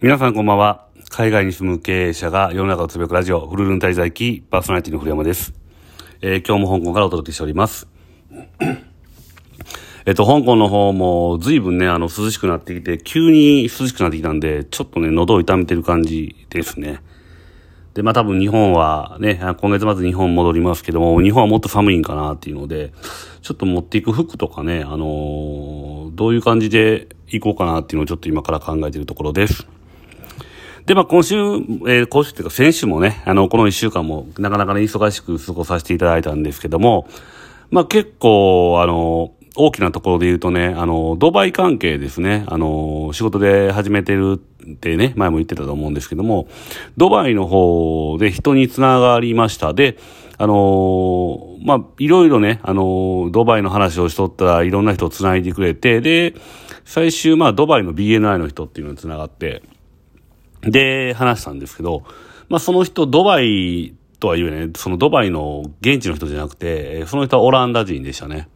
皆さんこんばんは。海外に住む経営者が世の中をつぶやくラジオ、フルルン滞在記、パーソナリティの古山です。えー、今日も香港からお届けしております。えっと、香港の方も随分ね、あの、涼しくなってきて、急に涼しくなってきたんで、ちょっとね、喉を痛めてる感じですね。で、まあ多分日本はね、今月末日本戻りますけども、日本はもっと寒いんかなっていうので、ちょっと持っていく服とかね、あのー、どういう感じで行こうかなっていうのをちょっと今から考えているところです。で、まあ、今週、えー、今週っていうか先週もね、あの、この一週間もなかなかね、忙しく過ごさせていただいたんですけども、まあ、結構、あの、大きなところで言うとね、あの、ドバイ関係ですね、あの、仕事で始めてるってね、前も言ってたと思うんですけども、ドバイの方で人につながりました。で、あのまあ、いろいろね、あのドバイの話をしとったらいろんな人をつないでくれて、で、最終、まあ、ドバイの BNI の人っていうのにつながって、で、話したんですけど、まあその人、ドバイとは言うね、そのドバイの現地の人じゃなくて、その人はオランダ人でしたね。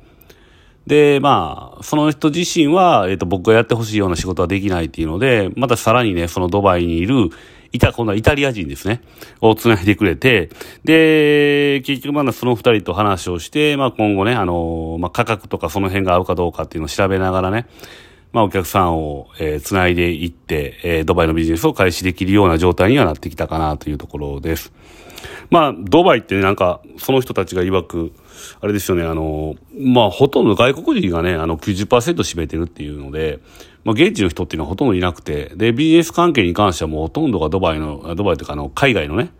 で、まあ、その人自身は、えっ、ー、と、僕がやってほしいような仕事はできないっていうので、またさらにね、そのドバイにいる、いた、今度はイタリア人ですね、を繋いでくれて、で、結局まだその二人と話をして、まあ今後ね、あの、まあ価格とかその辺が合うかどうかっていうのを調べながらね、まあ、お客さんを、えー、繋いでいって、えー、ドバイのビジネスを開始できるような状態にはなってきたかなというところです。まあ、ドバイってなんか、その人たちが曰く、あれですよね、あの、まあ、ほとんど外国人がね、あの90%、占めてるっていうので、まあ、現地の人っていうのはほとんどいなくて、で、ビジネス関係に関してはもうほとんどがドバイの、ドバイというか、あの、海外のね、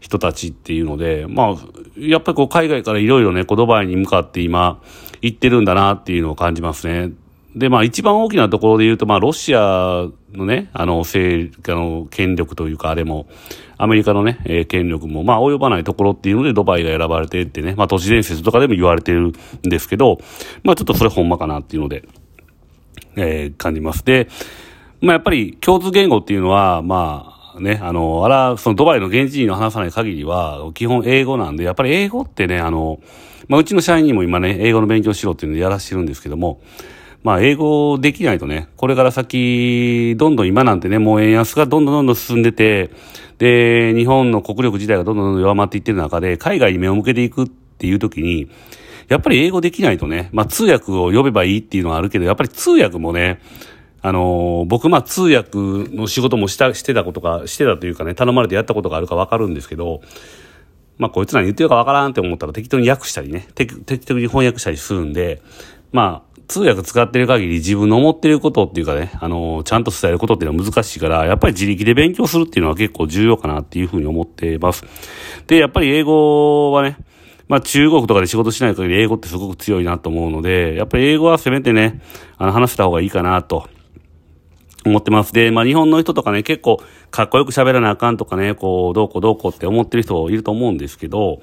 人たちっていうので、まあ、やっぱりこう海外からいろいろね、こうドバイに向かって今、行ってるんだなっていうのを感じますね。で、まあ一番大きなところで言うと、まあロシアのね、あの、政、あの、権力というかあれも、アメリカのね、えー、権力も、まあ及ばないところっていうのでドバイが選ばれてってね、まあ都市伝説とかでも言われてるんですけど、まあちょっとそれほんまかなっていうので、えー、感じます。で、まあやっぱり共通言語っていうのは、まあ、ね、あの、あら、そのドバイの現地人の話さない限りは、基本英語なんで、やっぱり英語ってね、あの、まあ、うちの社員にも今ね、英語の勉強しろっていうのでやらしてるんですけども、まあ、英語できないとね、これから先、どんどん今なんてね、もう円安がどんどんどんどん進んでて、で、日本の国力自体がどんどんどん弱まっていってる中で、海外に目を向けていくっていう時に、やっぱり英語できないとね、まあ通訳を呼べばいいっていうのはあるけど、やっぱり通訳もね、あのー、僕、まあ通訳の仕事もした、してたことか、してたというかね、頼まれてやったことがあるかわかるんですけど、まあこいつらに言ってるかわからんって思ったら適当に訳したりね、適当に翻訳したりするんで、まあ、通訳使ってる限り自分の思ってることっていうかね、あの、ちゃんと伝えることっていうのは難しいから、やっぱり自力で勉強するっていうのは結構重要かなっていうふうに思ってます。で、やっぱり英語はね、まあ中国とかで仕事しない限り英語ってすごく強いなと思うので、やっぱり英語はせめてね、あの話した方がいいかなと思ってます。で、まあ日本の人とかね、結構かっこよく喋らなあかんとかね、こう、どうこうどうこうって思ってる人いると思うんですけど、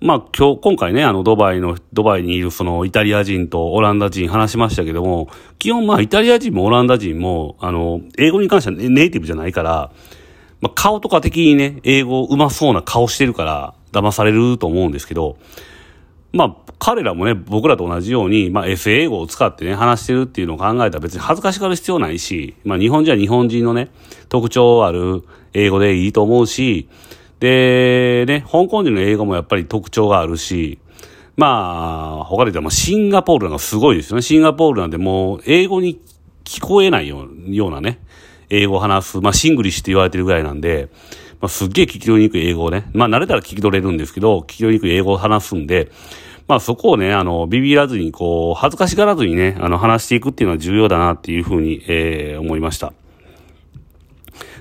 まあ今日、今回ね、あのドバイの、ドバイにいるそのイタリア人とオランダ人話しましたけども、基本まあイタリア人もオランダ人も、あの、英語に関してはネイティブじゃないから、まあ顔とか的にね、英語上手そうな顔してるから、騙されると思うんですけど、まあ彼らもね、僕らと同じように、まあ S 英語を使ってね、話してるっていうのを考えたら別に恥ずかしがる必要ないし、まあ日本人は日本人のね、特徴ある英語でいいと思うし、で、ね、香港人の英語もやっぱり特徴があるし、まあ、他で言ったらシンガポールなんかすごいですよね。シンガポールなんてもう英語に聞こえないようなね、英語を話す、まあシングリッシュって言われてるぐらいなんで、まあすっげえ聞き取りにくい英語をね、まあ慣れたら聞き取れるんですけど、聞き取りにくい英語を話すんで、まあそこをね、あの、ビビらずにこう、恥ずかしがらずにね、あの、話していくっていうのは重要だなっていうふうに、えー、思いました。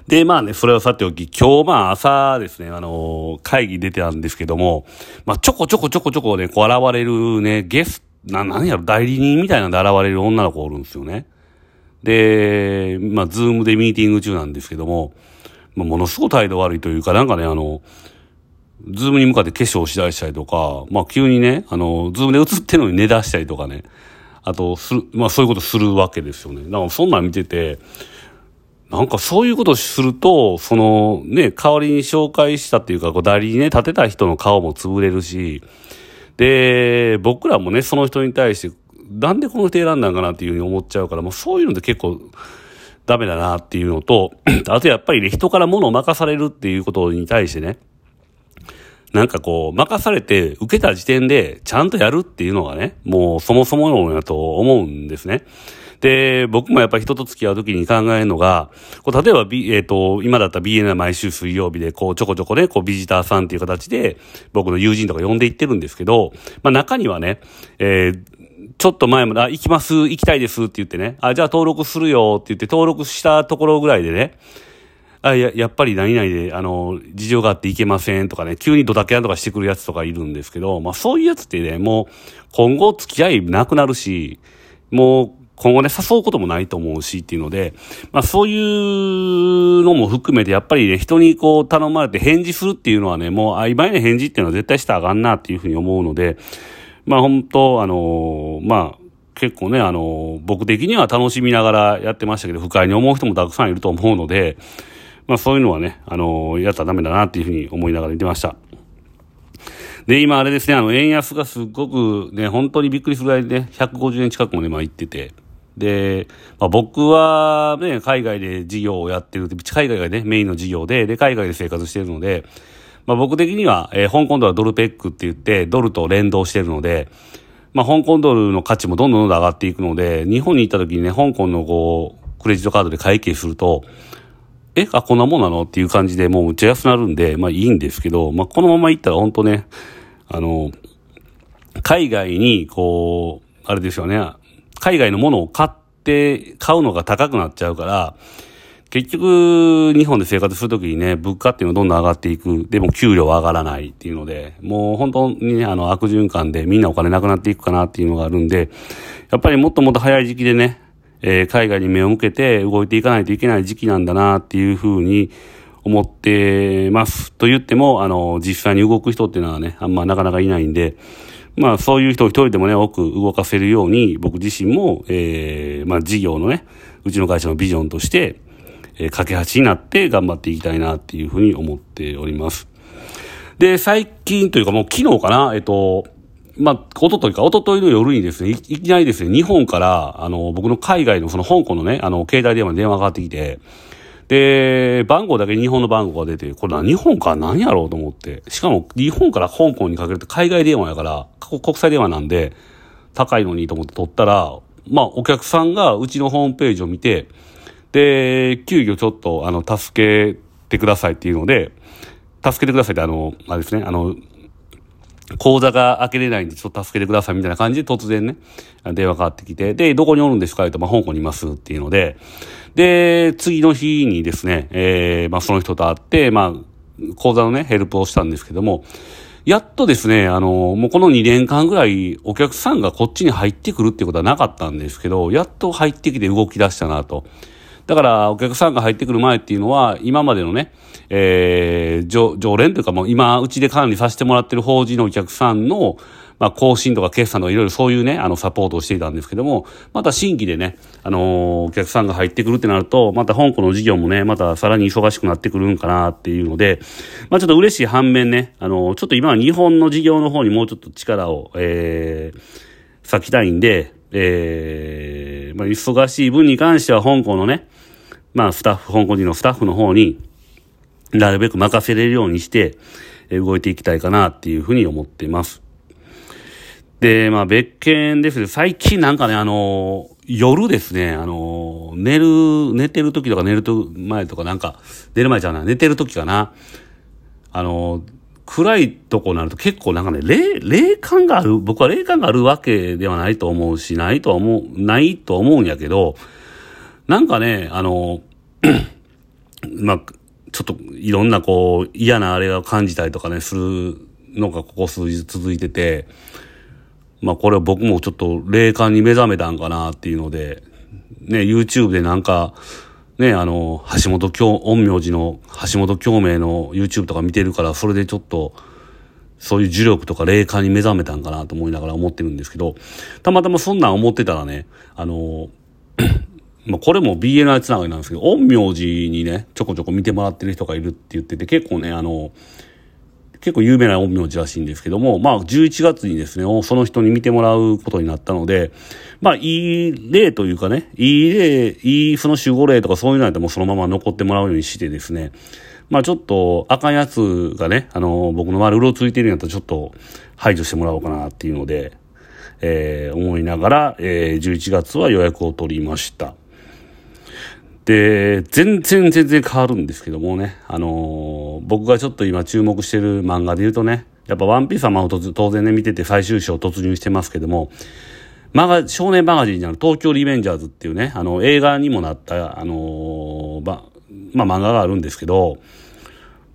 で、まあね、それはさておき、今日まあ朝ですね、あのー、会議出てたんですけども、まあちょこちょこちょこちょこね、こう現れるね、ゲスト、な、なんやろ、代理人みたいなんで現れる女の子おるんですよね。で、まあズームでミーティング中なんですけども、まあものすごい態度悪いというか、なんかね、あの、ズームに向かって化粧をしだしたりとか、まあ急にね、あの、ズームで映ってるのに寝出したりとかね、あと、する、まあそういうことするわけですよね。だからそんなん見てて、なんかそういうことすると、そのね、代わりに紹介したっていうか、こう代理にね、立てた人の顔も潰れるし、で、僕らもね、その人に対して、なんでこの人選んだんかなっていうふうに思っちゃうから、もうそういうのって結構、ダメだなっていうのと、あとやっぱりね、人から物を任されるっていうことに対してね、なんかこう、任されて受けた時点でちゃんとやるっていうのがね、もうそもそものやと思うんですね。で、僕もやっぱり人と付き合うときに考えるのが、こう例えば、B、えっ、ー、と、今だったら BNI 毎週水曜日で、こう、ちょこちょこね、こう、ビジターさんっていう形で、僕の友人とか呼んでいってるんですけど、まあ中にはね、えー、ちょっと前まで、あ、行きます、行きたいですって言ってね、あ、じゃあ登録するよって言って登録したところぐらいでね、あ、や、やっぱり何々で、あの、事情があって行けませんとかね、急にドタキャンとかしてくるやつとかいるんですけど、まあそういうやつってね、もう今後付き合いなくなるし、もう今後ね、誘うこともないと思うしっていうので、まあそういうのも含めて、やっぱりね、人にこう頼まれて返事するっていうのはね、もう曖昧な返事っていうのは絶対したらあかんなっていうふうに思うので、まあ本当、あのまあ、結構ね、あの僕的には楽しみながらやってましたけど、不快に思う人もたくさんいると思うので、まあそういうのはね、あのやったらダメだなっていうふうに思いながら言ってました。で、今あれですね、あの、円安がすっごくね、本当にびっくりするぐらいでね、150円近くもねまで今行ってて、で、まあ、僕はね、海外で事業をやってる、海外がね、メインの事業で、で、海外で生活してるので、まあ、僕的には、えー、香港ドルはドルペックって言って、ドルと連動してるので、まあ、香港ドルの価値もどんどんどんどん上がっていくので、日本に行った時にね、香港のこう、クレジットカードで会計すると、え、あ、こんなもんなのっていう感じでもうむちゃ安くなるんで、まあいいんですけど、まあこのまま行ったら本当ね、あの、海外にこう、あれですよね、海外のものを買って、買うのが高くなっちゃうから、結局、日本で生活するときにね、物価っていうのはどんどん上がっていく。でも給料は上がらないっていうので、もう本当にね、あの悪循環でみんなお金なくなっていくかなっていうのがあるんで、やっぱりもっともっと早い時期でね、えー、海外に目を向けて動いていかないといけない時期なんだなっていうふうに思ってます。と言っても、あの、実際に動く人っていうのはね、あんまなかなかいないんで、まあそういう人を一人でもね、多く動かせるように、僕自身も、えー、まあ事業のね、うちの会社のビジョンとして、えー、架け橋になって頑張っていきたいなっていうふうに思っております。で、最近というかもう昨日かな、えっと、まあ、おとといか、おとといの夜にですね、いきなりですね、日本から、あの、僕の海外のその香港のね、あの、携帯電話に電話がかかってきて、で、番号だけ日本の番号が出て、これ日本か何やろうと思って。しかも日本から香港にかけると海外電話やから、国際電話なんで、高いのにと思って取ったら、まあお客さんがうちのホームページを見て、で、急遽ちょっと、あの、助けてくださいっていうので、助けてくださいってあの、あれですね、あの、口座が開けれないんでちょっと助けてくださいみたいな感じで突然ね、電話かかってきて、で、どこにおるんですか？と、まあ、香港にいますっていうので、で、次の日にですね、えー、まあ、その人と会って、まあ、口座のね、ヘルプをしたんですけども、やっとですね、あの、もうこの2年間ぐらいお客さんがこっちに入ってくるってことはなかったんですけど、やっと入ってきて動き出したなと。だからお客さんが入ってくる前っていうのは、今までのね、えー、常常連というかもう今、うちで管理させてもらってる法人のお客さんの、まあ、更新とか決算とかいろいろそういうね、あの、サポートをしていたんですけども、また新規でね、あの、お客さんが入ってくるってなると、また香港の事業もね、またさらに忙しくなってくるんかなっていうので、まあ、ちょっと嬉しい反面ね、あの、ちょっと今は日本の事業の方にもうちょっと力を、えー、割きたいんで、えー、まあ、忙しい分に関しては香港のね、まあ、スタッフ、香港人のスタッフの方に、なるべく任せれるようにして、動いていきたいかなっていうふうに思っています。で、まあ、別件ですね、最近なんかね、あの、夜ですね、あの、寝る、寝てる時とか寝ると前とかなんか、寝る前じゃない、寝てる時かな。あの、暗いとこになると結構なんかね、霊、霊感がある、僕は霊感があるわけではないと思うし、ないとは思う、ないと思うんやけど、なんかね、あの、まあ、ちょっといろんなこう嫌なあれを感じたりとかね、するのがここ数日続いてて、まあこれは僕もちょっと霊感に目覚めたんかなっていうので、ね、YouTube でなんか、ね、あの、橋本京、陰陽師の橋本京明の YouTube とか見てるから、それでちょっと、そういう呪力とか霊感に目覚めたんかなと思いながら思ってるんですけど、たまたまそんなん思ってたらね、あの、まあ、これも BNI つながりなんですけど、陰陽師にね、ちょこちょこ見てもらってる人がいるって言ってて、結構ね、あの、結構有名な陰陽師らしいんですけども、まあ、11月にですね、その人に見てもらうことになったので、まあ、いい例というかね、いい例、いいその守護例とかそういうのやったらもうそのまま残ってもらうようにしてですね、まあちょっと赤いやつがね、あの、僕の周りうろついてるんやったらちょっと排除してもらおうかなっていうので、えー、思いながら、えー、11月は予約を取りました。で、全然全然変わるんですけどもね、あのー、僕がちょっと今注目してる漫画で言うとね、やっぱワンピースはまあ当然ね見てて最終章突入してますけども、マガ、少年マガジンにある東京リベンジャーズっていうね、あの映画にもなった、あのー、ま、まあ漫画があるんですけど、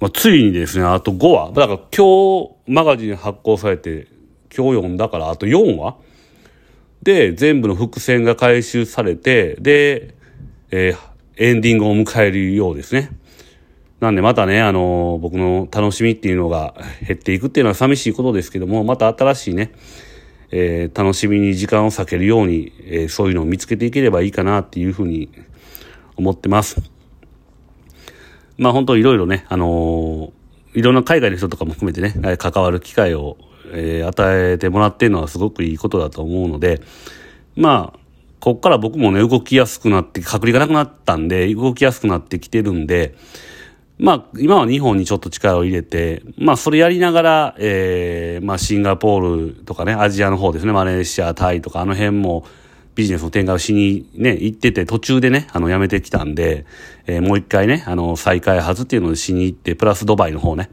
まあ、ついにですね、あと5話。だから今日マガジン発行されて、今日読んだからあと4話で、全部の伏線が回収されて、で、えー、エンディングを迎えるようですね。なんでまたね、あの、僕の楽しみっていうのが 減っていくっていうのは寂しいことですけども、また新しいね、えー、楽しみに時間を避けるように、えー、そういうのを見つけていければいいかなっていうふうに思ってます。まあ本当いろいろね、あのいろんな海外の人とかも含めてね、関わる機会を、え与えてもらっているのはすごくいいことだと思うので、まあ、こっから僕もね、動きやすくなって、隔離がなくなったんで、動きやすくなってきてるんで、まあ、今は日本にちょっと力を入れて、まあ、それやりながら、えー、まあ、シンガポールとかね、アジアの方ですね、マレーシア、タイとか、あの辺も、ビジネスの展開をしにね、行ってて、途中でね、あの、辞めてきたんで、えー、もう一回ね、あの、再開発っていうのをしに行って、プラスドバイの方ね、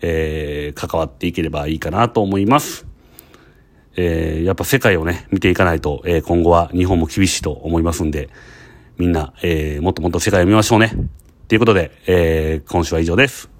えー、関わっていければいいかなと思います。えー、やっぱ世界をね、見ていかないと、えー、今後は日本も厳しいと思いますんで、みんな、えー、もっともっと世界を見ましょうね。ということで、えー、今週は以上です。